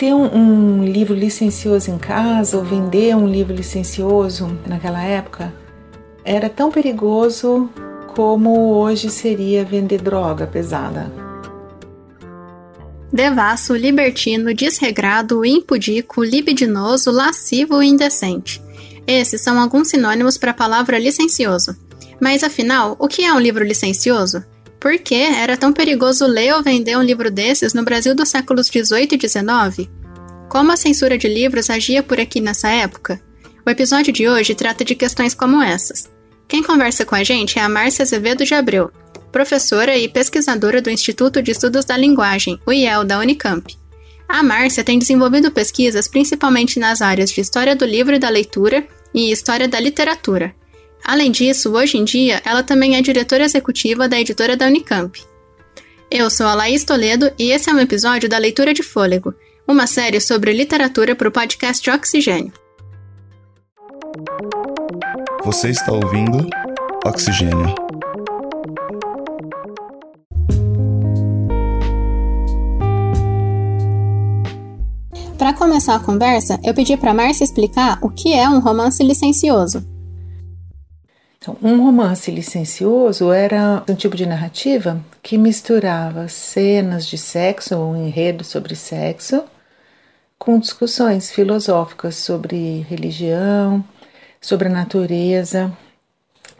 ter um, um, livro licencioso em casa ou vender um livro licencioso naquela época era tão perigoso como hoje seria vender droga pesada. Devasso, libertino, desregrado, impudico, libidinoso, lascivo e indecente. Esses são alguns sinônimos para a palavra licencioso. Mas afinal, o que é um livro licencioso? Por que era tão perigoso ler ou vender um livro desses no Brasil dos séculos 18 e 19? Como a censura de livros agia por aqui nessa época? O episódio de hoje trata de questões como essas. Quem conversa com a gente é a Márcia Azevedo de Abreu, professora e pesquisadora do Instituto de Estudos da Linguagem, o IEL, da Unicamp. A Márcia tem desenvolvido pesquisas principalmente nas áreas de História do Livro e da Leitura e História da Literatura. Além disso, hoje em dia, ela também é diretora executiva da editora da Unicamp. Eu sou a Laís Toledo e esse é um episódio da Leitura de Fôlego, uma série sobre literatura para o podcast Oxigênio. Você está ouvindo Oxigênio. Para começar a conversa, eu pedi para Márcia explicar o que é um romance licencioso. Então, um romance licencioso era um tipo de narrativa que misturava cenas de sexo ou um enredo sobre sexo com discussões filosóficas sobre religião, sobre a natureza,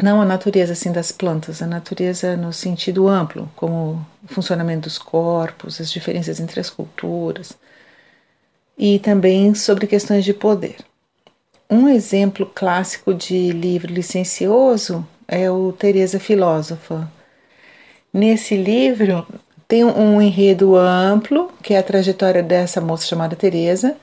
não a natureza assim das plantas, a natureza no sentido amplo, como o funcionamento dos corpos, as diferenças entre as culturas, e também sobre questões de poder. Um exemplo clássico de livro licencioso é o Teresa Filósofa. Nesse livro tem um enredo amplo, que é a trajetória dessa moça chamada Teresa,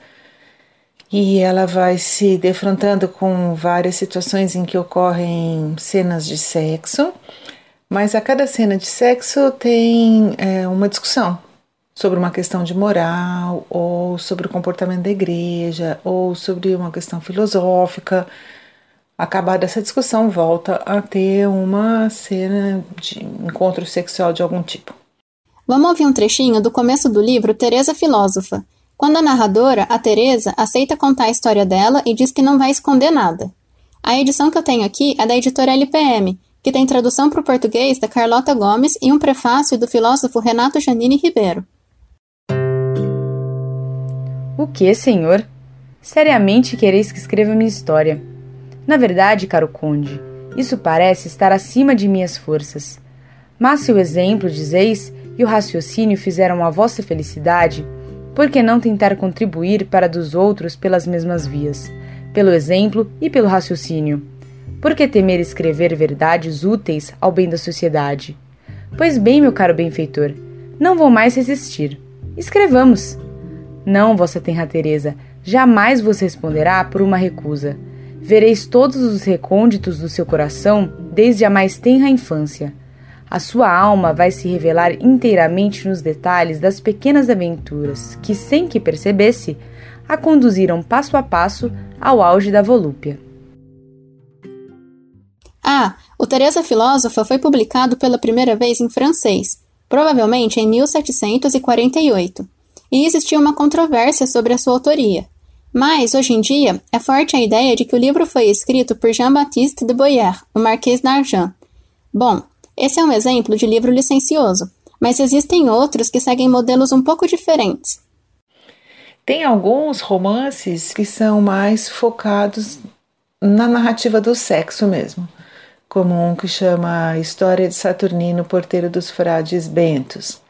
e ela vai se defrontando com várias situações em que ocorrem cenas de sexo, mas a cada cena de sexo tem é, uma discussão sobre uma questão de moral, ou sobre o comportamento da igreja, ou sobre uma questão filosófica. Acabada essa discussão, volta a ter uma cena de encontro sexual de algum tipo. Vamos ouvir um trechinho do começo do livro Teresa Filósofa, quando a narradora, a Teresa, aceita contar a história dela e diz que não vai esconder nada. A edição que eu tenho aqui é da editora LPM, que tem tradução para o português da Carlota Gomes e um prefácio do filósofo Renato Janine Ribeiro. O que, senhor? Seriamente quereis que escreva minha história. Na verdade, caro conde, isso parece estar acima de minhas forças. Mas se o exemplo, dizeis, e o raciocínio fizeram a vossa felicidade, por que não tentar contribuir para dos outros pelas mesmas vias, pelo exemplo e pelo raciocínio? Por que temer escrever verdades úteis ao bem da sociedade? Pois bem, meu caro benfeitor, não vou mais resistir. Escrevamos! Não, vossa tenra Teresa, jamais vos responderá por uma recusa. Vereis todos os recônditos do seu coração desde a mais tenra infância. A sua alma vai se revelar inteiramente nos detalhes das pequenas aventuras que, sem que percebesse, a conduziram passo a passo ao auge da volúpia. Ah, o Teresa Filósofa foi publicado pela primeira vez em francês, provavelmente em 1748 e existia uma controvérsia sobre a sua autoria. Mas, hoje em dia, é forte a ideia de que o livro foi escrito por Jean-Baptiste de Boyer, o Marquês d'Argent. Bom, esse é um exemplo de livro licencioso, mas existem outros que seguem modelos um pouco diferentes. Tem alguns romances que são mais focados na narrativa do sexo mesmo, como um que chama História de Saturnino, Porteiro dos Frades Bentos.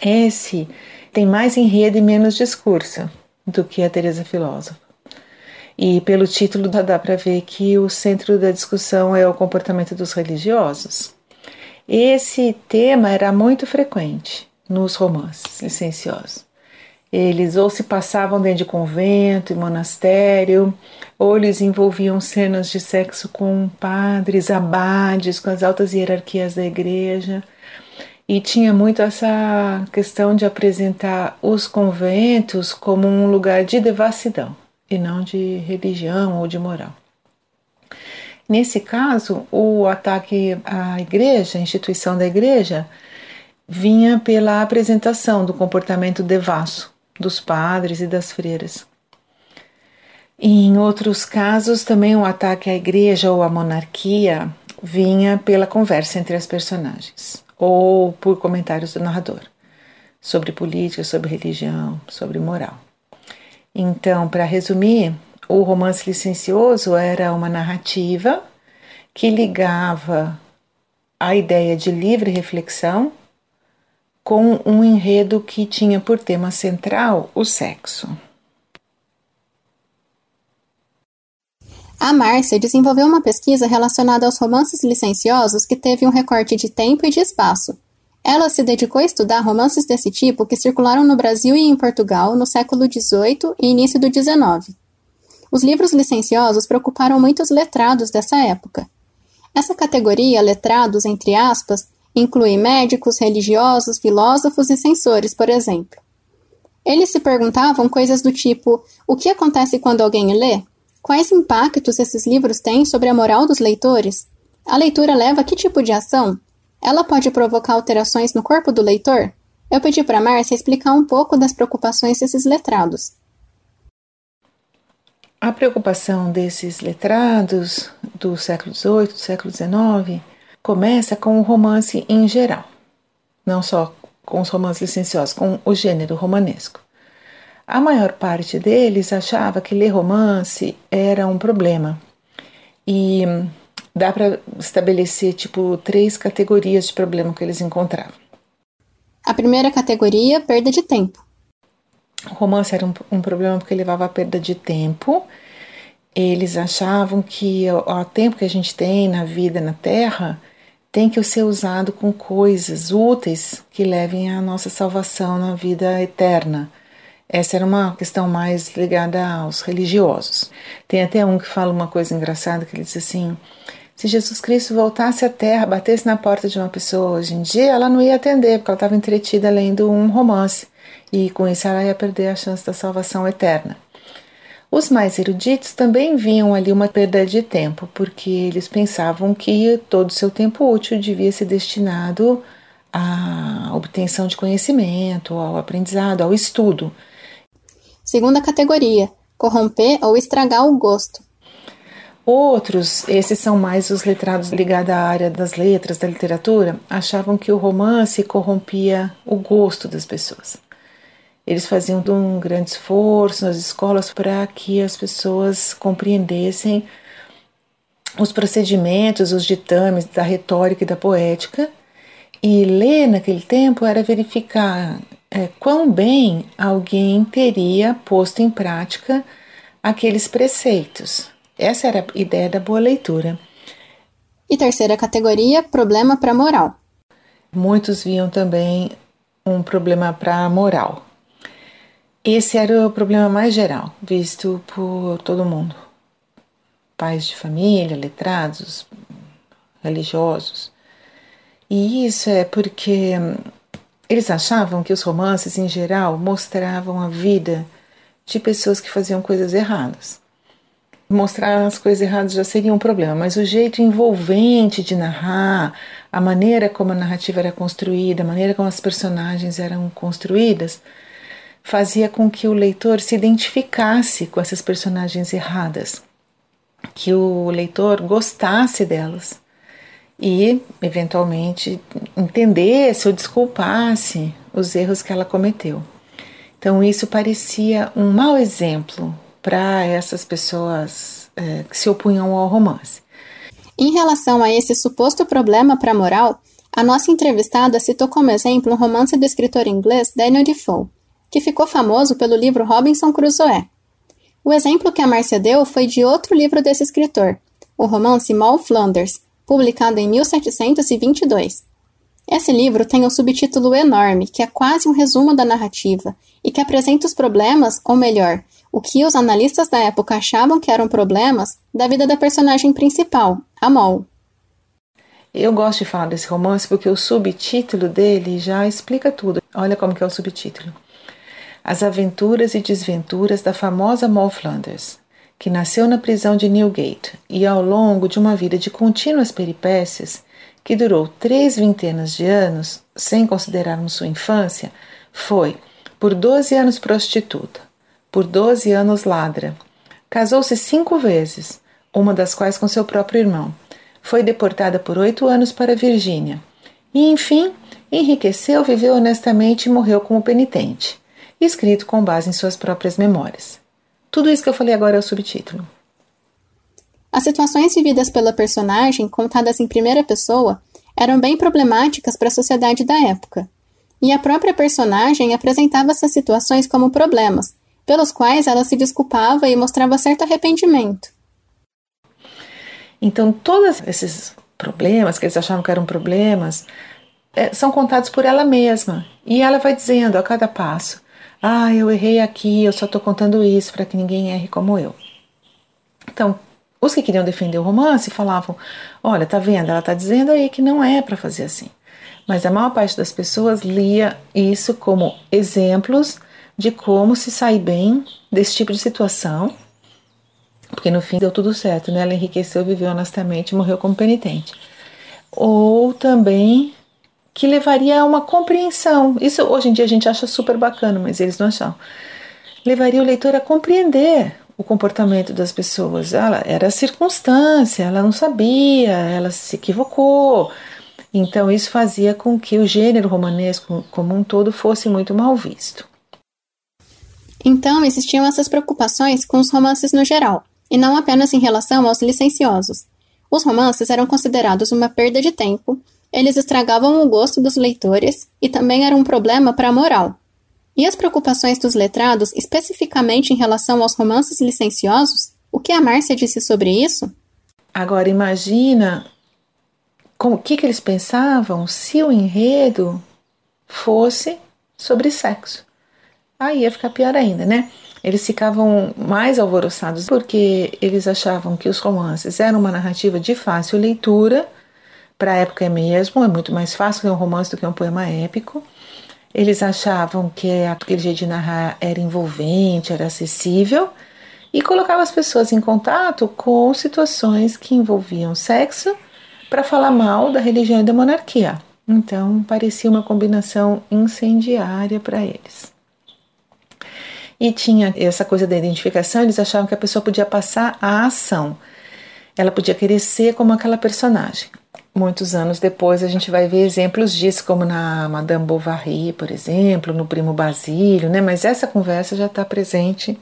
Esse tem mais enredo e menos discurso do que a Teresa Filósofa. E pelo título dá para ver que o centro da discussão é o comportamento dos religiosos. Esse tema era muito frequente nos romances licenciosos. Eles ou se passavam dentro de convento e monastério, ou eles envolviam cenas de sexo com padres, abades, com as altas hierarquias da igreja. E tinha muito essa questão de apresentar os conventos como um lugar de devassidão e não de religião ou de moral. Nesse caso, o ataque à igreja, à instituição da igreja, vinha pela apresentação do comportamento devasso dos padres e das freiras. Em outros casos, também o ataque à igreja ou à monarquia vinha pela conversa entre as personagens ou por comentários do narrador sobre política, sobre religião, sobre moral. Então, para resumir, o romance licencioso era uma narrativa que ligava a ideia de livre reflexão com um enredo que tinha por tema central o sexo. A Márcia desenvolveu uma pesquisa relacionada aos romances licenciosos que teve um recorte de tempo e de espaço. Ela se dedicou a estudar romances desse tipo que circularam no Brasil e em Portugal no século XVIII e início do XIX. Os livros licenciosos preocuparam muitos letrados dessa época. Essa categoria, letrados entre aspas, inclui médicos, religiosos, filósofos e censores, por exemplo. Eles se perguntavam coisas do tipo: o que acontece quando alguém lê? Quais impactos esses livros têm sobre a moral dos leitores? A leitura leva a que tipo de ação? Ela pode provocar alterações no corpo do leitor? Eu pedi para Márcia explicar um pouco das preocupações desses letrados. A preocupação desses letrados do século XVIII, do século XIX, começa com o romance em geral, não só com os romances licenciosos, com o gênero romanesco. A maior parte deles achava que ler romance era um problema e dá para estabelecer tipo três categorias de problema que eles encontravam. A primeira categoria, perda de tempo. O romance era um, um problema porque levava a perda de tempo. Eles achavam que o, o tempo que a gente tem na vida na Terra tem que ser usado com coisas úteis que levem à nossa salvação na vida eterna. Essa era uma questão mais ligada aos religiosos. Tem até um que fala uma coisa engraçada que ele diz assim: se Jesus Cristo voltasse à Terra, batesse na porta de uma pessoa hoje em dia, ela não ia atender, porque ela estava entretida lendo um romance e com isso ela ia perder a chance da salvação eterna. Os mais eruditos também viam ali uma perda de tempo, porque eles pensavam que todo o seu tempo útil devia ser destinado à obtenção de conhecimento, ao aprendizado, ao estudo. Segunda categoria: corromper ou estragar o gosto. Outros, esses são mais os letrados ligados à área das letras, da literatura, achavam que o romance corrompia o gosto das pessoas. Eles faziam um grande esforço nas escolas para que as pessoas compreendessem os procedimentos, os ditames da retórica e da poética. E ler naquele tempo era verificar é, quão bem alguém teria posto em prática aqueles preceitos. Essa era a ideia da boa leitura. E terceira categoria, problema para a moral. Muitos viam também um problema para a moral. Esse era o problema mais geral, visto por todo mundo. Pais de família, letrados, religiosos. E isso é porque eles achavam que os romances, em geral, mostravam a vida de pessoas que faziam coisas erradas. Mostrar as coisas erradas já seria um problema, mas o jeito envolvente de narrar, a maneira como a narrativa era construída, a maneira como as personagens eram construídas, fazia com que o leitor se identificasse com essas personagens erradas, que o leitor gostasse delas e, eventualmente, entendesse ou desculpasse os erros que ela cometeu. Então, isso parecia um mau exemplo para essas pessoas é, que se opunham ao romance. Em relação a esse suposto problema para a moral, a nossa entrevistada citou como exemplo um romance do escritor inglês Daniel Defoe, que ficou famoso pelo livro Robinson Crusoe. O exemplo que a Márcia deu foi de outro livro desse escritor, o romance Moll Flanders, publicado em 1722. Esse livro tem um subtítulo enorme, que é quase um resumo da narrativa, e que apresenta os problemas, ou melhor, o que os analistas da época achavam que eram problemas, da vida da personagem principal, a Moll. Eu gosto de falar desse romance porque o subtítulo dele já explica tudo. Olha como que é o subtítulo as aventuras e desventuras da famosa Moll Flanders, que nasceu na prisão de Newgate e, ao longo de uma vida de contínuas peripécias, que durou três vintenas de anos, sem considerarmos sua infância, foi, por 12 anos prostituta, por 12 anos ladra. Casou-se cinco vezes, uma das quais com seu próprio irmão. Foi deportada por oito anos para Virgínia. E, enfim, enriqueceu, viveu honestamente e morreu como penitente, escrito com base em suas próprias memórias. Tudo isso que eu falei agora é o subtítulo. As situações vividas pela personagem, contadas em primeira pessoa, eram bem problemáticas para a sociedade da época e a própria personagem apresentava essas situações como problemas, pelos quais ela se desculpava e mostrava certo arrependimento. Então, todos esses problemas que eles achavam que eram problemas é, são contados por ela mesma. E ela vai dizendo a cada passo: Ah, eu errei aqui, eu só estou contando isso para que ninguém erre como eu. Então, os que queriam defender o romance falavam: Olha, tá vendo? Ela tá dizendo aí que não é para fazer assim mas a maior parte das pessoas lia isso como exemplos de como se sair bem desse tipo de situação, porque no fim deu tudo certo, né? Ela enriqueceu, viveu honestamente, morreu como penitente. Ou também que levaria a uma compreensão. Isso hoje em dia a gente acha super bacana, mas eles não acham. Levaria o leitor a compreender o comportamento das pessoas. Ela era circunstância, ela não sabia, ela se equivocou, então, isso fazia com que o gênero romanesco como um todo fosse muito mal visto. Então, existiam essas preocupações com os romances no geral, e não apenas em relação aos licenciosos. Os romances eram considerados uma perda de tempo, eles estragavam o gosto dos leitores e também eram um problema para a moral. E as preocupações dos letrados, especificamente em relação aos romances licenciosos? O que a Márcia disse sobre isso? Agora imagina o que, que eles pensavam se o enredo fosse sobre sexo. Aí ia ficar pior ainda, né? Eles ficavam mais alvoroçados porque eles achavam que os romances eram uma narrativa de fácil leitura, para a época mesmo, é muito mais fácil ler um romance do que um poema épico. Eles achavam que aquele jeito de narrar era envolvente, era acessível e colocava as pessoas em contato com situações que envolviam sexo para falar mal da religião e da monarquia. Então, parecia uma combinação incendiária para eles. E tinha essa coisa da identificação, eles achavam que a pessoa podia passar a ação. Ela podia querer ser como aquela personagem. Muitos anos depois a gente vai ver exemplos disso, como na Madame Bovary, por exemplo, no Primo Basílio, né? mas essa conversa já está presente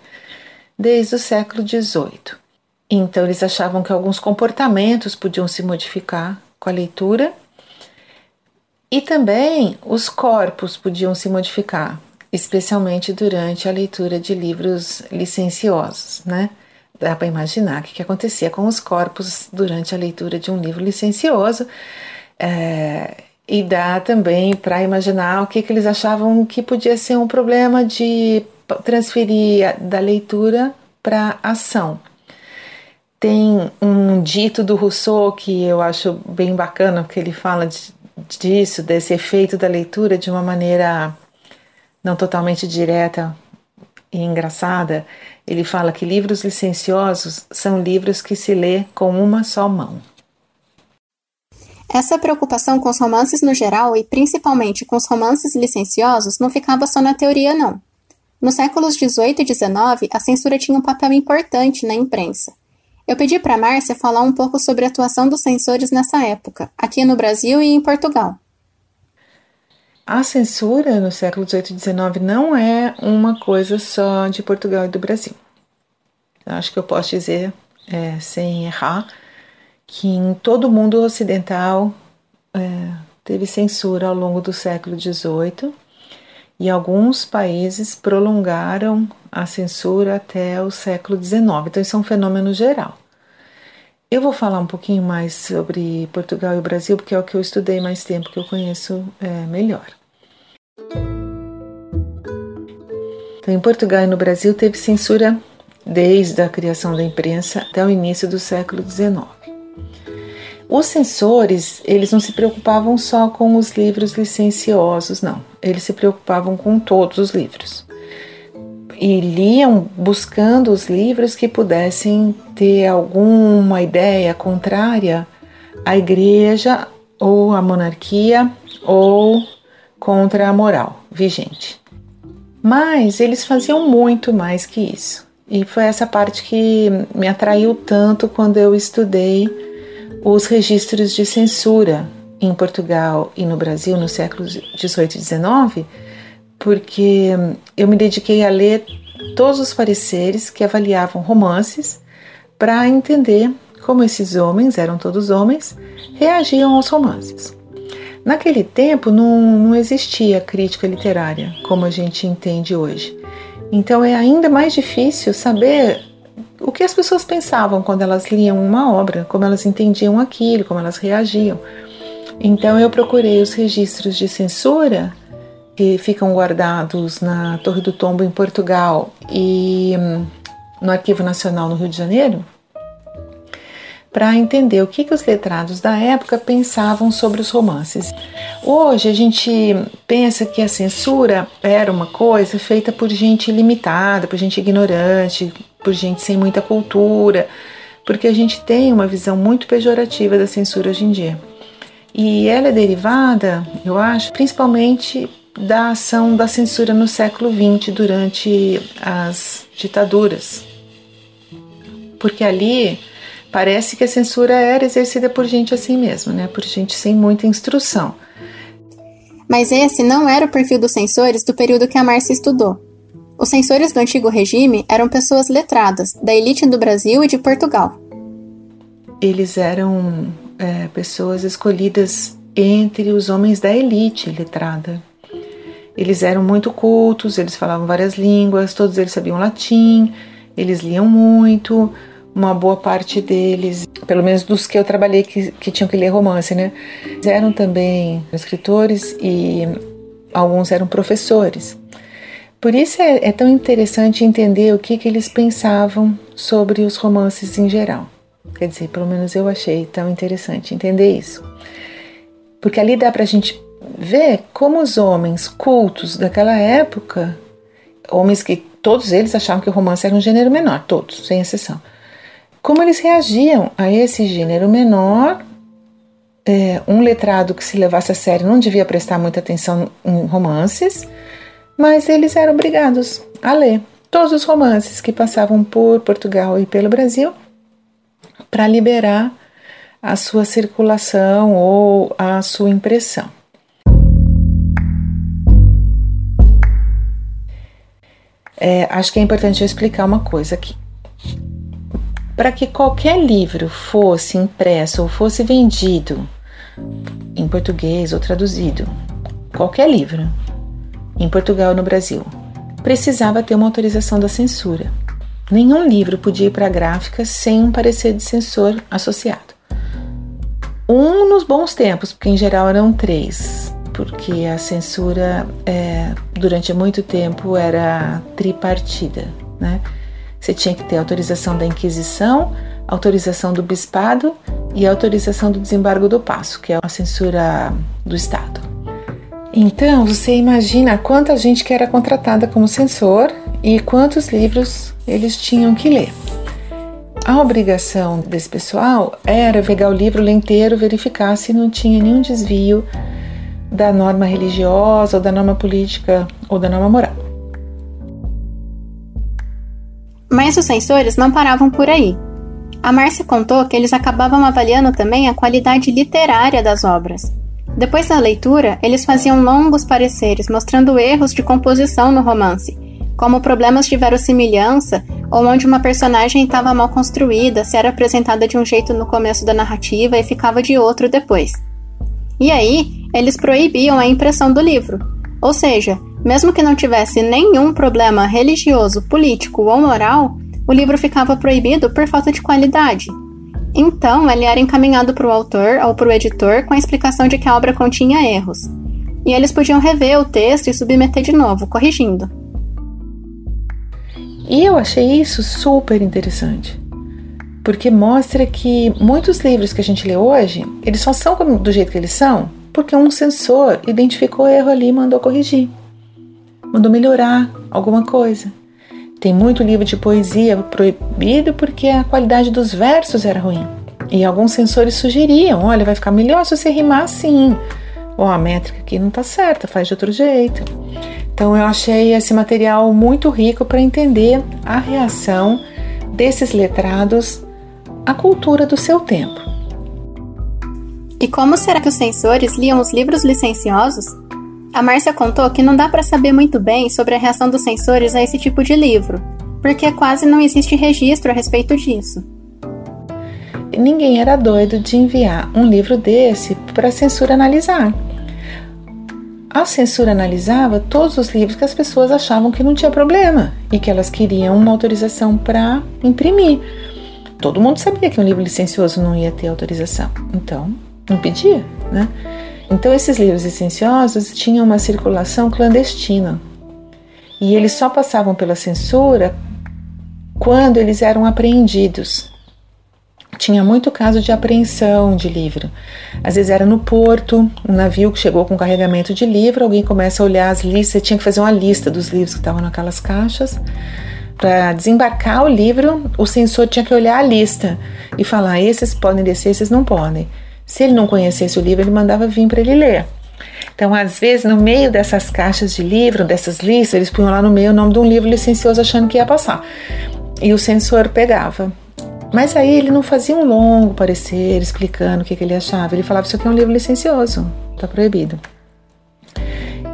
desde o século XVIII. Então, eles achavam que alguns comportamentos podiam se modificar com a leitura e também os corpos podiam se modificar, especialmente durante a leitura de livros licenciosos, né? Dá para imaginar o que, que acontecia com os corpos durante a leitura de um livro licencioso. É, e dá também para imaginar o que, que eles achavam que podia ser um problema de transferir da leitura para ação. Tem um dito do Rousseau que eu acho bem bacana, porque ele fala de, disso, desse efeito da leitura de uma maneira não totalmente direta engraçada. Ele fala que livros licenciosos são livros que se lê com uma só mão. Essa preocupação com os romances no geral e principalmente com os romances licenciosos não ficava só na teoria, não. Nos séculos 18 e 19, a censura tinha um papel importante na imprensa. Eu pedi para Márcia falar um pouco sobre a atuação dos censores nessa época, aqui no Brasil e em Portugal. A censura no século XVIII e XIX não é uma coisa só de Portugal e do Brasil. Acho que eu posso dizer, é, sem errar, que em todo o mundo ocidental é, teve censura ao longo do século XVIII e alguns países prolongaram a censura até o século XIX. Então, isso é um fenômeno geral. Eu vou falar um pouquinho mais sobre Portugal e o Brasil, porque é o que eu estudei mais tempo, que eu conheço é, melhor. Então, em Portugal e no Brasil teve censura desde a criação da imprensa até o início do século XIX. Os censores, eles não se preocupavam só com os livros licenciosos, não. Eles se preocupavam com todos os livros. E liam buscando os livros que pudessem ter alguma ideia contrária à igreja ou à monarquia ou contra a moral vigente. Mas eles faziam muito mais que isso. E foi essa parte que me atraiu tanto quando eu estudei os registros de censura em Portugal e no Brasil no século 18 e 19, porque eu me dediquei a ler todos os pareceres que avaliavam romances para entender como esses homens, eram todos homens, reagiam aos romances. Naquele tempo não, não existia crítica literária como a gente entende hoje. Então é ainda mais difícil saber o que as pessoas pensavam quando elas liam uma obra, como elas entendiam aquilo, como elas reagiam. Então eu procurei os registros de censura que ficam guardados na Torre do Tombo em Portugal e hum, no Arquivo Nacional no Rio de Janeiro, para entender o que, que os letrados da época pensavam sobre os romances. Hoje a gente pensa que a censura era uma coisa feita por gente limitada, por gente ignorante, por gente sem muita cultura, porque a gente tem uma visão muito pejorativa da censura hoje em dia. E ela é derivada, eu acho, principalmente da ação da censura no século XX durante as ditaduras. Porque ali Parece que a censura era exercida por gente assim mesmo, né? Por gente sem muita instrução. Mas esse não era o perfil dos censores do período que a Márcia estudou. Os censores do antigo regime eram pessoas letradas, da elite do Brasil e de Portugal. Eles eram é, pessoas escolhidas entre os homens da elite letrada. Eles eram muito cultos, eles falavam várias línguas, todos eles sabiam latim, eles liam muito, uma boa parte deles, pelo menos dos que eu trabalhei que, que tinham que ler romance, né? Eram também escritores e alguns eram professores. Por isso é, é tão interessante entender o que, que eles pensavam sobre os romances em geral. Quer dizer, pelo menos eu achei tão interessante entender isso. Porque ali dá para a gente ver como os homens cultos daquela época, homens que todos eles achavam que o romance era um gênero menor, todos, sem exceção como eles reagiam a esse gênero menor. É, um letrado que se levasse a sério não devia prestar muita atenção em romances, mas eles eram obrigados a ler todos os romances que passavam por Portugal e pelo Brasil para liberar a sua circulação ou a sua impressão. É, acho que é importante eu explicar uma coisa aqui. Para que qualquer livro fosse impresso ou fosse vendido em português ou traduzido, qualquer livro, em Portugal ou no Brasil, precisava ter uma autorização da censura. Nenhum livro podia ir para a gráfica sem um parecer de censor associado. Um nos bons tempos, porque em geral eram três, porque a censura é, durante muito tempo era tripartida, né? Você tinha que ter autorização da Inquisição, autorização do Bispado e autorização do desembargo do Passo, que é a censura do Estado. Então, você imagina quanta gente que era contratada como censor e quantos livros eles tinham que ler. A obrigação desse pessoal era pegar o livro inteiro, verificar se não tinha nenhum desvio da norma religiosa, ou da norma política, ou da norma moral. Mas os censores não paravam por aí. A Márcia contou que eles acabavam avaliando também a qualidade literária das obras. Depois da leitura, eles faziam longos pareceres mostrando erros de composição no romance, como problemas de verossimilhança ou onde uma personagem estava mal construída, se era apresentada de um jeito no começo da narrativa e ficava de outro depois. E aí, eles proibiam a impressão do livro, ou seja, mesmo que não tivesse nenhum problema religioso, político ou moral, o livro ficava proibido por falta de qualidade. Então, ele era encaminhado para o autor ou para o editor com a explicação de que a obra continha erros. E eles podiam rever o texto e submeter de novo, corrigindo. E eu achei isso super interessante, porque mostra que muitos livros que a gente lê hoje, eles só são do jeito que eles são porque um censor identificou o erro ali e mandou corrigir mandou melhorar alguma coisa. Tem muito livro de poesia proibido porque a qualidade dos versos era ruim. E alguns censores sugeriam: olha, vai ficar melhor se você rimar assim. Ou a métrica aqui não está certa, faz de outro jeito. Então eu achei esse material muito rico para entender a reação desses letrados à cultura do seu tempo. E como será que os censores liam os livros licenciosos? A Márcia contou que não dá para saber muito bem sobre a reação dos censores a esse tipo de livro, porque quase não existe registro a respeito disso. Ninguém era doido de enviar um livro desse para a censura analisar. A censura analisava todos os livros que as pessoas achavam que não tinha problema e que elas queriam uma autorização para imprimir. Todo mundo sabia que um livro licencioso não ia ter autorização, então não pedia, né? Então esses livros licenciosos tinham uma circulação clandestina e eles só passavam pela censura quando eles eram apreendidos. Tinha muito caso de apreensão de livro. Às vezes era no porto, um navio que chegou com carregamento de livro, alguém começa a olhar as listas, tinha que fazer uma lista dos livros que estavam naquelas caixas. Para desembarcar o livro, o censor tinha que olhar a lista e falar: esses podem descer, esses não podem. Se ele não conhecesse o livro, ele mandava vir para ele ler. Então, às vezes, no meio dessas caixas de livro, dessas listas, eles punham lá no meio o nome de um livro licencioso achando que ia passar. E o censor pegava. Mas aí ele não fazia um longo parecer explicando o que, que ele achava. Ele falava: Isso aqui é um livro licencioso, está proibido.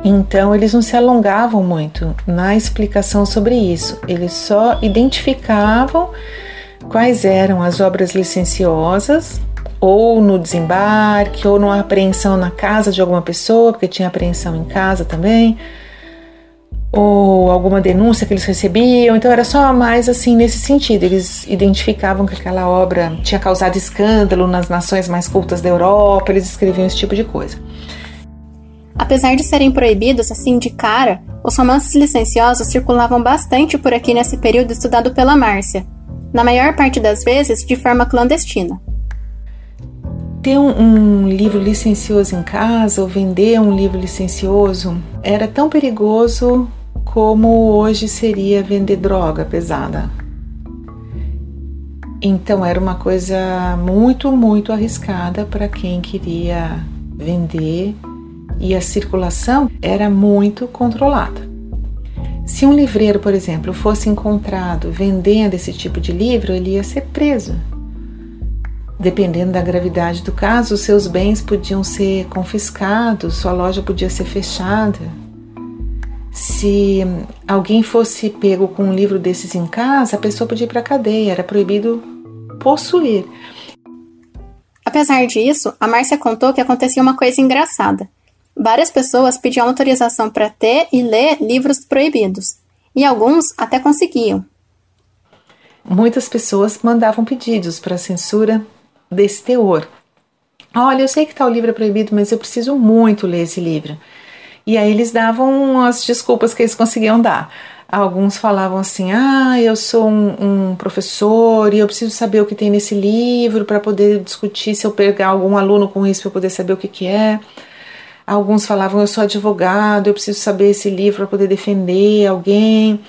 Então eles não se alongavam muito na explicação sobre isso. Eles só identificavam quais eram as obras licenciosas ou no desembarque, ou numa apreensão na casa de alguma pessoa, porque tinha apreensão em casa também, ou alguma denúncia que eles recebiam. Então era só mais assim nesse sentido. Eles identificavam que aquela obra tinha causado escândalo nas nações mais cultas da Europa, eles escreviam esse tipo de coisa. Apesar de serem proibidos assim de cara, os romances licenciosos circulavam bastante por aqui nesse período estudado pela Márcia, na maior parte das vezes de forma clandestina ter um, um, livro licencioso em casa ou vender um livro licencioso era tão perigoso como hoje seria vender droga pesada. Então era uma coisa muito, muito arriscada para quem queria vender e a circulação era muito controlada. Se um livreiro, por exemplo, fosse encontrado vendendo esse tipo de livro, ele ia ser preso Dependendo da gravidade do caso, seus bens podiam ser confiscados, sua loja podia ser fechada. Se alguém fosse pego com um livro desses em casa, a pessoa podia ir para a cadeia, era proibido possuir. Apesar disso, a Márcia contou que acontecia uma coisa engraçada. Várias pessoas pediam autorização para ter e ler livros proibidos, e alguns até conseguiam. Muitas pessoas mandavam pedidos para censura desse teor. Olha, eu sei que tal livro é proibido, mas eu preciso muito ler esse livro. E aí eles davam as desculpas que eles conseguiam dar. Alguns falavam assim: ah, eu sou um, um professor e eu preciso saber o que tem nesse livro para poder discutir se eu pegar algum aluno com isso para poder saber o que, que é. Alguns falavam: eu sou advogado, eu preciso saber esse livro para poder defender alguém.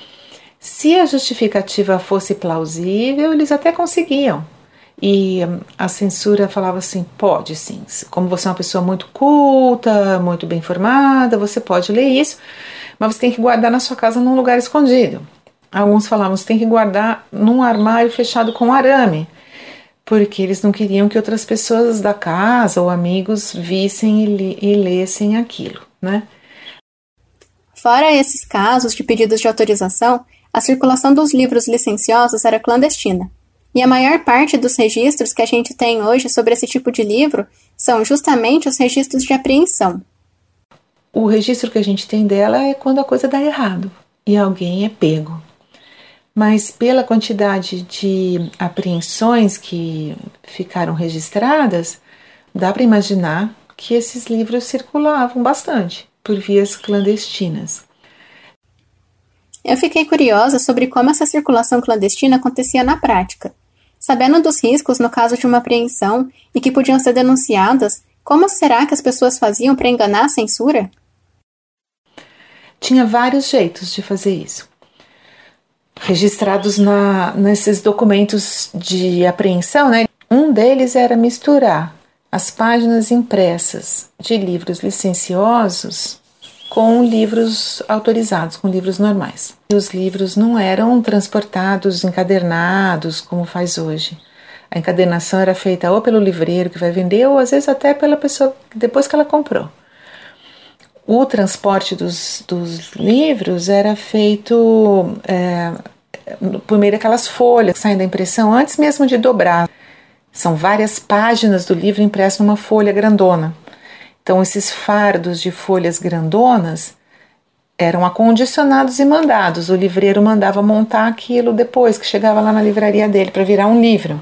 Se a justificativa fosse plausível, eles até conseguiam, e a censura falava assim: pode sim, como você é uma pessoa muito culta, muito bem informada, você pode ler isso, mas você tem que guardar na sua casa num lugar escondido. Alguns falavam: você tem que guardar num armário fechado com arame, porque eles não queriam que outras pessoas da casa ou amigos vissem e, e lessem aquilo, né? Fora esses casos de pedidos de autorização, a circulação dos livros licenciosos era clandestina. E a maior parte dos registros que a gente tem hoje sobre esse tipo de livro são justamente os registros de apreensão. O registro que a gente tem dela é quando a coisa dá errado e alguém é pego. Mas pela quantidade de apreensões que ficaram registradas, dá para imaginar que esses livros circulavam bastante por vias clandestinas. Eu fiquei curiosa sobre como essa circulação clandestina acontecia na prática. Sabendo dos riscos no caso de uma apreensão e que podiam ser denunciadas, como será que as pessoas faziam para enganar a censura? Tinha vários jeitos de fazer isso. Registrados na, nesses documentos de apreensão, né? um deles era misturar as páginas impressas de livros licenciosos com livros autorizados, com livros normais. Os livros não eram transportados encadernados como faz hoje. A encadernação era feita ou pelo livreiro que vai vender, ou às vezes até pela pessoa depois que ela comprou. O transporte dos, dos livros era feito é, por meio daquelas folhas que saem da impressão antes mesmo de dobrar. São várias páginas do livro impresso numa folha grandona. Então, esses fardos de folhas grandonas eram acondicionados e mandados. O livreiro mandava montar aquilo depois que chegava lá na livraria dele para virar um livro.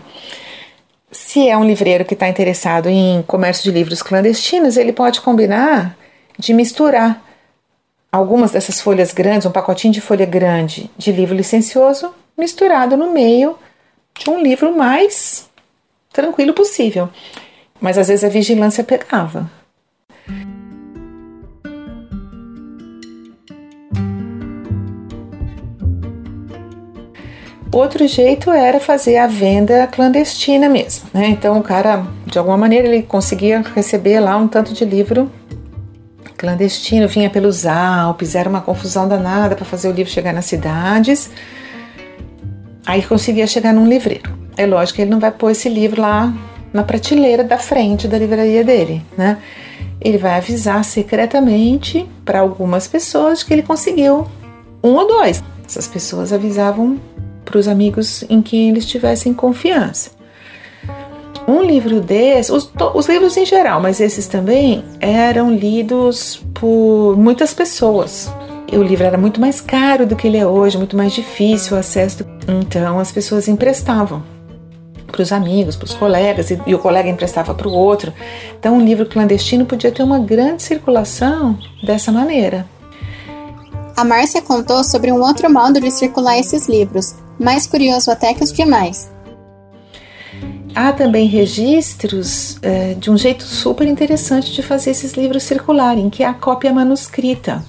Se é um livreiro que está interessado em comércio de livros clandestinos, ele pode combinar de misturar algumas dessas folhas grandes, um pacotinho de folha grande de livro licencioso, misturado no meio de um livro mais tranquilo possível. Mas às vezes a vigilância pegava. Outro jeito era fazer a venda clandestina mesmo, né? Então o cara, de alguma maneira, ele conseguia receber lá um tanto de livro clandestino, vinha pelos Alpes, era uma confusão danada para fazer o livro chegar nas cidades. Aí conseguia chegar num livreiro. É lógico que ele não vai pôr esse livro lá na prateleira da frente da livraria dele, né? Ele vai avisar secretamente para algumas pessoas que ele conseguiu um ou dois. Essas pessoas avisavam para os amigos em quem eles tivessem confiança. Um livro desse, os, os, livros em geral, mas esses também eram lidos por muitas pessoas. E o livro era muito mais caro do que ele é hoje, muito mais difícil o acesso. Então as pessoas emprestavam para os amigos, para os colegas, e, e, o colega emprestava para o outro. Então, um livro clandestino podia ter uma grande circulação dessa maneira. A Márcia contou sobre um outro modo de circular esses livros, mais curioso até que os demais. Há também registros é, de um jeito super interessante de fazer esses livros circularem, que é a cópia manuscrita.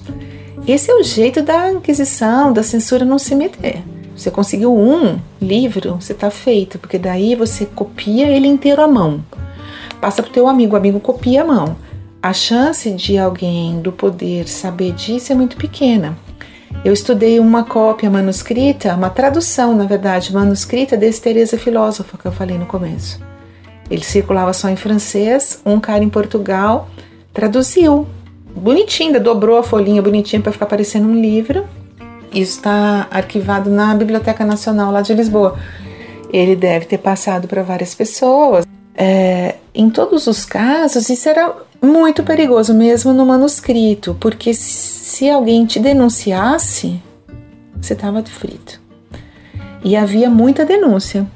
Esse é o jeito da Inquisição, da censura não se meter. Você conseguiu um livro, você está feito, porque daí você copia ele inteiro à mão. Passa para o teu amigo, o amigo copia a mão. A chance de alguém do poder saber disso é muito pequena. Eu estudei uma cópia manuscrita, uma tradução, na verdade, manuscrita desse Teresa Filósofa que eu falei no começo. Ele circulava só em francês, um cara em Portugal traduziu, bonitinho, dobrou a folhinha bonitinha para ficar parecendo um livro. Isso está arquivado na Biblioteca Nacional lá de Lisboa. Ele deve ter passado para várias pessoas. É, em todos os casos, isso era muito perigoso mesmo no manuscrito, porque se alguém te denunciasse, você estava frito. E havia muita denúncia.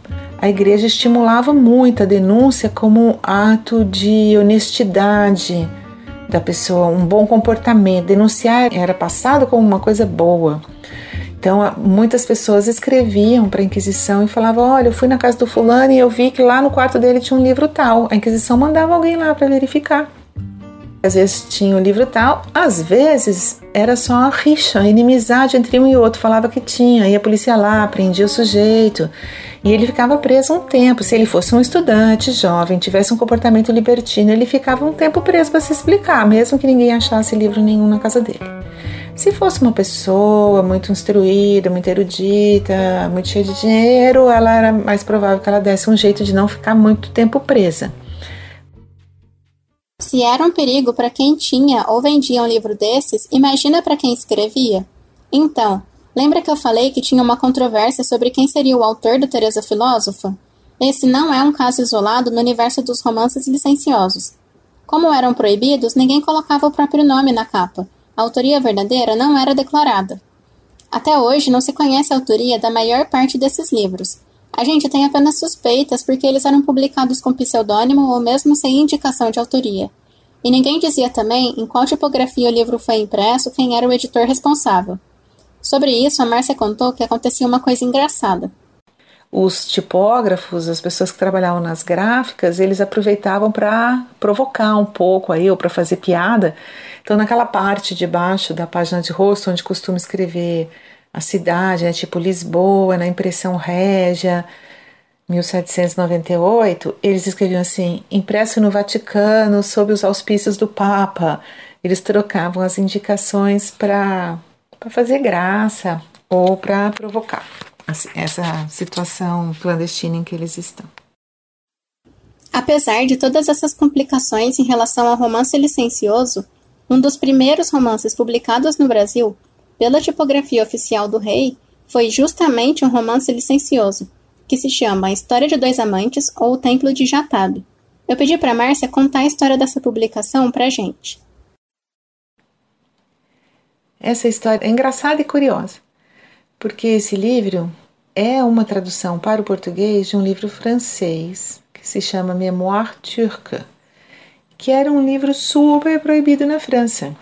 A igreja estimulava muito a denúncia como ato de honestidade da pessoa, um bom comportamento. Denunciar era passado como uma coisa boa. Então, muitas pessoas escreviam para a Inquisição e falavam: Olha, eu fui na casa do fulano e eu vi que lá no quarto dele tinha um livro tal. A Inquisição mandava alguém lá para verificar. Às vezes tinha um livro tal, às vezes era só uma rixa, inimizade entre um e outro. Falava que tinha, ia a polícia lá, prendia o sujeito e ele ficava preso um tempo. Se ele fosse um estudante jovem, tivesse um comportamento libertino, ele ficava um tempo preso para se explicar, mesmo que ninguém achasse livro nenhum na casa dele. Se fosse uma pessoa muito instruída, muito erudita, muito cheia de dinheiro, ela era mais provável que ela desse um jeito de não ficar muito tempo presa. Se era um perigo para quem tinha ou vendia um livro desses, imagina para quem escrevia. Então, lembra que eu falei que tinha uma controvérsia sobre quem seria o autor do Teresa Filósofa? Esse não é um caso isolado no universo dos romances licenciosos. Como eram proibidos, ninguém colocava o próprio nome na capa. A autoria verdadeira não era declarada. Até hoje não se conhece a autoria da maior parte desses livros, a gente tem apenas suspeitas porque eles eram publicados com pseudônimo ou mesmo sem indicação de autoria. E ninguém dizia também em qual tipografia o livro foi impresso, quem era o editor responsável. Sobre isso, a Márcia contou que acontecia uma coisa engraçada. Os tipógrafos, as pessoas que trabalhavam nas gráficas, eles aproveitavam para provocar um pouco aí ou para fazer piada. Então, naquela parte de baixo da página de rosto, onde costuma escrever a cidade, né, tipo Lisboa, na impressão régia, 1798, eles escreviam assim: impresso no Vaticano sob os auspícios do Papa, eles trocavam as indicações para fazer graça ou para provocar essa situação clandestina em que eles estão. Apesar de todas essas complicações em relação ao romance licencioso, um dos primeiros romances publicados no Brasil, pela tipografia oficial do rei, foi justamente um romance licencioso, que se chama História de Dois Amantes ou O Templo de Jatabe. Eu pedi para Márcia contar a história dessa publicação para gente. Essa história é engraçada e curiosa, porque esse livro é uma tradução para o português de um livro francês que se chama Mémoire turque, que era um livro super proibido na França.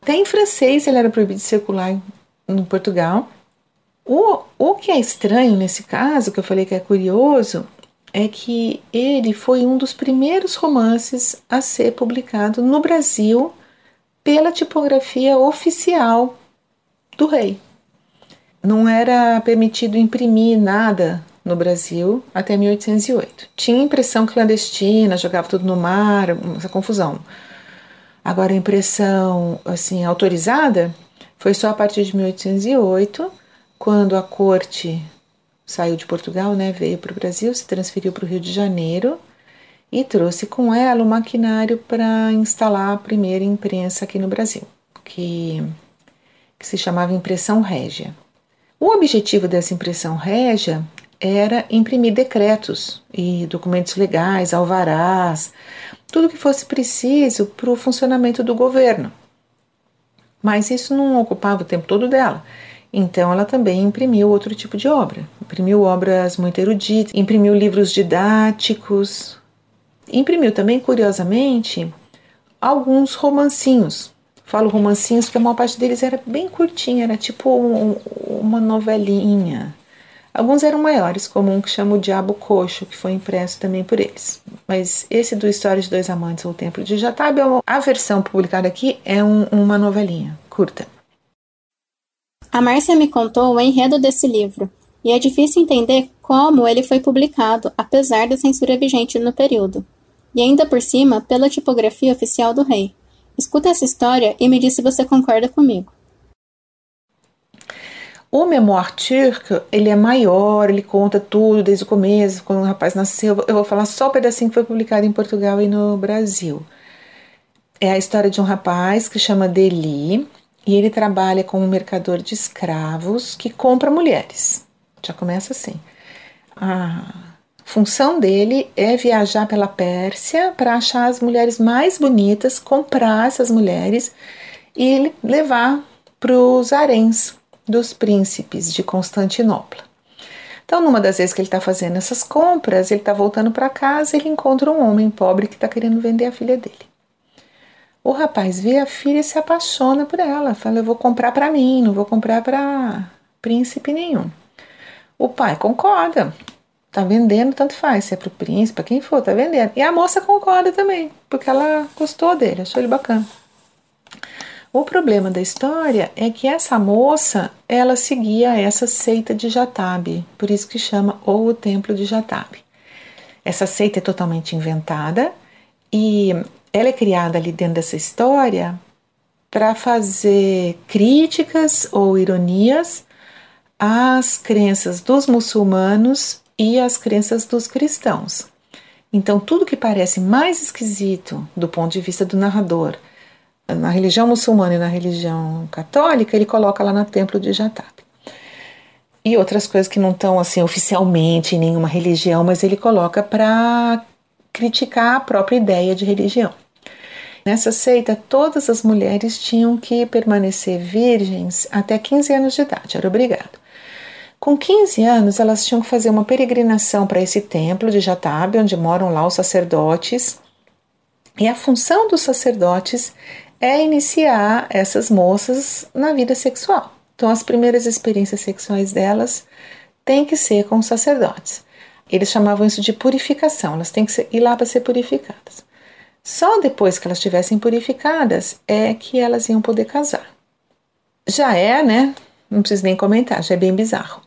Até em francês ele era proibido de circular em Portugal. O, o que é estranho nesse caso, que eu falei que é curioso, é que ele foi um dos primeiros romances a ser publicado no Brasil pela tipografia oficial do rei. Não era permitido imprimir nada no Brasil até 1808. Tinha impressão clandestina, jogava tudo no mar, essa confusão. Agora impressão assim autorizada foi só a partir de 1808, quando a corte saiu de Portugal, né, veio para o Brasil, se transferiu para o Rio de Janeiro e trouxe com ela o maquinário para instalar a primeira imprensa aqui no Brasil, que, que se chamava impressão régia. O objetivo dessa impressão régia era imprimir decretos e documentos legais, alvarás, tudo que fosse preciso para o funcionamento do governo. Mas isso não ocupava o tempo todo dela. Então ela também imprimiu outro tipo de obra. Imprimiu obras muito eruditas, imprimiu livros didáticos, Imprimiu também, curiosamente, alguns romancinhos. Falo romancinhos porque a maior parte deles era bem curtinha, era tipo um, uma novelinha. Alguns eram maiores, como um que chama O Diabo Coxo, que foi impresso também por eles. Mas esse do História de Dois Amantes ou Templo de Jatabe, a versão publicada aqui é um, uma novelinha curta. A Márcia me contou o enredo desse livro, e é difícil entender como ele foi publicado, apesar da censura vigente no período e ainda por cima pela tipografia oficial do rei. Escuta essa história e me diz se você concorda comigo. O Memoir Turco, ele é maior, ele conta tudo desde o começo, quando o rapaz nasceu. Eu vou falar só o pedacinho que foi publicado em Portugal e no Brasil. É a história de um rapaz que chama Deli e ele trabalha como mercador de escravos que compra mulheres. Já começa assim. Ah, função dele é viajar pela Pérsia para achar as mulheres mais bonitas, comprar essas mulheres e levar para os haréns dos príncipes de Constantinopla. Então, numa das vezes que ele está fazendo essas compras, ele está voltando para casa e ele encontra um homem pobre que está querendo vender a filha dele. O rapaz vê a filha e se apaixona por ela. Fala: Eu vou comprar para mim, não vou comprar para príncipe nenhum. O pai concorda, Tá vendendo, tanto faz, se é pro príncipe, pra quem for, tá vendendo. E a moça concorda também, porque ela gostou dele, achou ele bacana. O problema da história é que essa moça, ela seguia essa seita de Jatabe, por isso que chama ou o Templo de Jatabe. Essa seita é totalmente inventada e ela é criada ali dentro dessa história para fazer críticas ou ironias às crenças dos muçulmanos e as crenças dos cristãos. Então, tudo que parece mais esquisito do ponto de vista do narrador, na religião muçulmana e na religião católica, ele coloca lá no templo de Jatab. E outras coisas que não estão assim oficialmente em nenhuma religião, mas ele coloca para criticar a própria ideia de religião. Nessa seita, todas as mulheres tinham que permanecer virgens até 15 anos de idade, era obrigado. Com 15 anos, elas tinham que fazer uma peregrinação para esse templo de Jatabe, onde moram lá os sacerdotes. E a função dos sacerdotes é iniciar essas moças na vida sexual. Então, as primeiras experiências sexuais delas têm que ser com os sacerdotes. Eles chamavam isso de purificação, elas têm que ir lá para ser purificadas. Só depois que elas estivessem purificadas é que elas iam poder casar. Já é, né? Não preciso nem comentar, já é bem bizarro.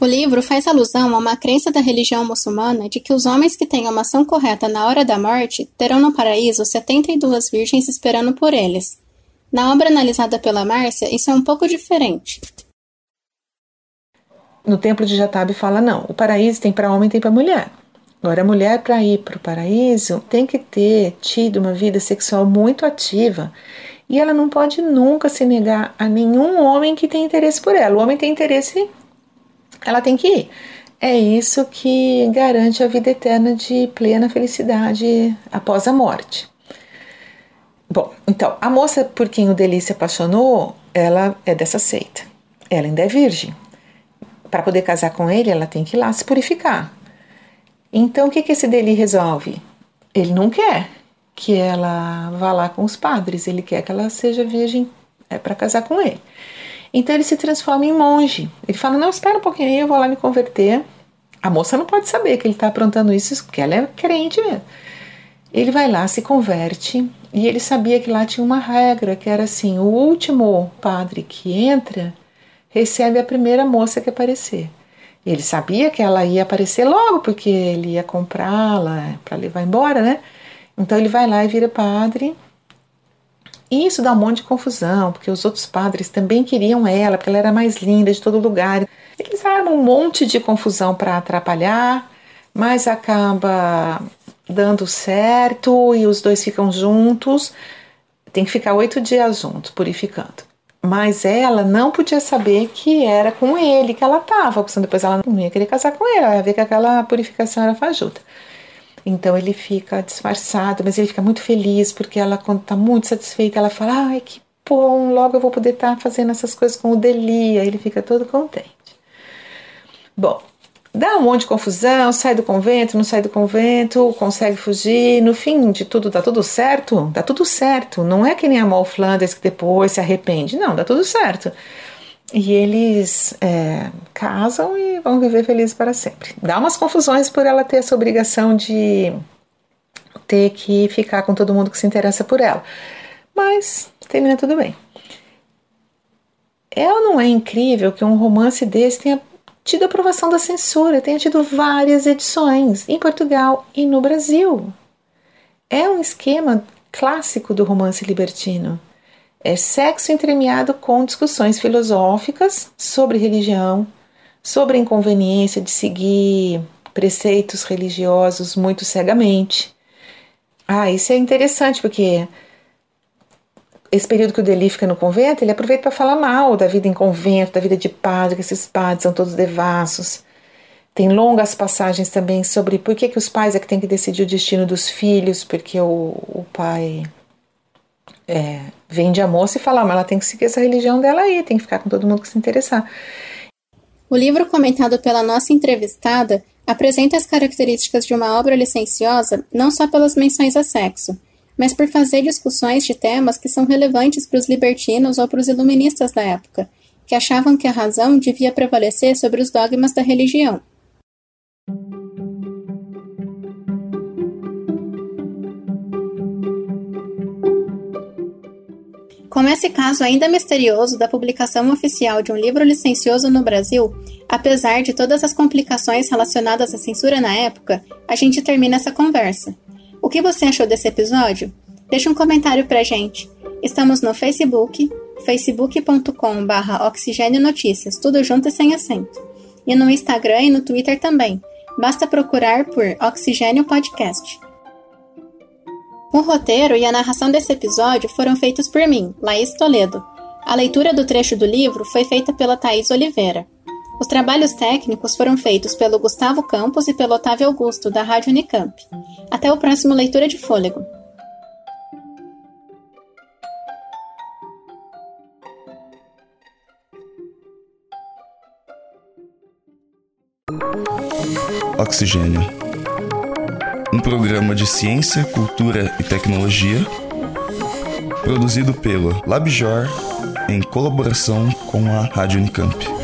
O livro faz alusão a uma crença da religião muçulmana de que os homens que têm uma ação correta na hora da morte terão no paraíso 72 virgens esperando por eles. Na obra analisada pela Márcia, isso é um pouco diferente. No templo de Jatabe fala não, o paraíso tem para homem e tem para mulher. Agora, a mulher para ir para o paraíso tem que ter tido uma vida sexual muito ativa e ela não pode nunca se negar a nenhum homem que tem interesse por ela. O homem tem interesse, ela tem que ir. É isso que garante a vida eterna de plena felicidade após a morte. Bom, então, a moça por quem o se apaixonou, ela é dessa seita. Ela ainda é virgem. Para poder casar com ele, ela tem que ir lá se purificar. Então, o que, que esse Deli resolve? Ele não quer que ela vá lá com os padres, ele quer que ela seja virgem é, para casar com ele. Então, ele se transforma em monge. Ele fala: Não, espera um pouquinho aí, eu vou lá me converter. A moça não pode saber que ele está aprontando isso, porque ela é crente mesmo. Ele vai lá, se converte, e ele sabia que lá tinha uma regra, que era assim: o último padre que entra recebe a primeira moça que aparecer. Ele sabia que ela ia aparecer logo, porque ele ia comprá-la para levar embora, né? Então ele vai lá e vira padre. E isso dá um monte de confusão, porque os outros padres também queriam ela, porque ela era mais linda de todo lugar. Eles armam um monte de confusão para atrapalhar, mas acaba dando certo e os dois ficam juntos. Tem que ficar oito dias juntos, purificando. Mas ela não podia saber que era com ele que ela estava, porque depois ela não ia querer casar com ele, ela ia ver que aquela purificação era fajuta. Então ele fica disfarçado, mas ele fica muito feliz porque ela, quando está muito satisfeita, ela fala: Ai, que bom, logo eu vou poder estar tá fazendo essas coisas com o Delia. Ele fica todo contente. Bom, dá um monte de confusão, sai do convento, não sai do convento, consegue fugir, no fim de tudo dá tudo certo, dá tudo certo, não é que nem a Mal Flanders que depois se arrepende, não, dá tudo certo. E eles é, casam e vão viver felizes para sempre. Dá umas confusões por ela ter essa obrigação de ter que ficar com todo mundo que se interessa por ela. Mas termina tudo bem. É ou não é incrível que um romance desse tenha tido aprovação da censura, tenha tido várias edições em Portugal e no Brasil. É um esquema clássico do romance libertino. É sexo entremeado com discussões filosóficas sobre religião, sobre a inconveniência de seguir preceitos religiosos muito cegamente. Ah, isso é interessante porque esse período que o Deli fica no convento, ele aproveita para falar mal da vida em convento, da vida de padre, que esses padres são todos devassos. Tem longas passagens também sobre por que, que os pais é que têm que decidir o destino dos filhos, porque o, o pai é, vende a moça e fala, ah, mas ela tem que seguir essa religião dela aí, tem que ficar com todo mundo que se interessar. O livro comentado pela nossa entrevistada apresenta as características de uma obra licenciosa não só pelas menções a sexo, mas por fazer discussões de temas que são relevantes para os libertinos ou para os iluministas da época, que achavam que a razão devia prevalecer sobre os dogmas da religião. Como esse caso ainda misterioso da publicação oficial de um livro licencioso no Brasil, apesar de todas as complicações relacionadas à censura na época, a gente termina essa conversa. O que você achou desse episódio? Deixe um comentário pra gente. Estamos no Facebook, facebook.com.br Oxigênio Notícias, tudo junto e sem acento. E no Instagram e no Twitter também. Basta procurar por Oxigênio Podcast. O roteiro e a narração desse episódio foram feitos por mim, Laís Toledo. A leitura do trecho do livro foi feita pela Thaís Oliveira. Os trabalhos técnicos foram feitos pelo Gustavo Campos e pelo Otávio Augusto, da Rádio Unicamp. Até o próximo Leitura de Fôlego. Oxigênio. Um programa de ciência, cultura e tecnologia produzido pelo LabJor em colaboração com a Rádio Unicamp.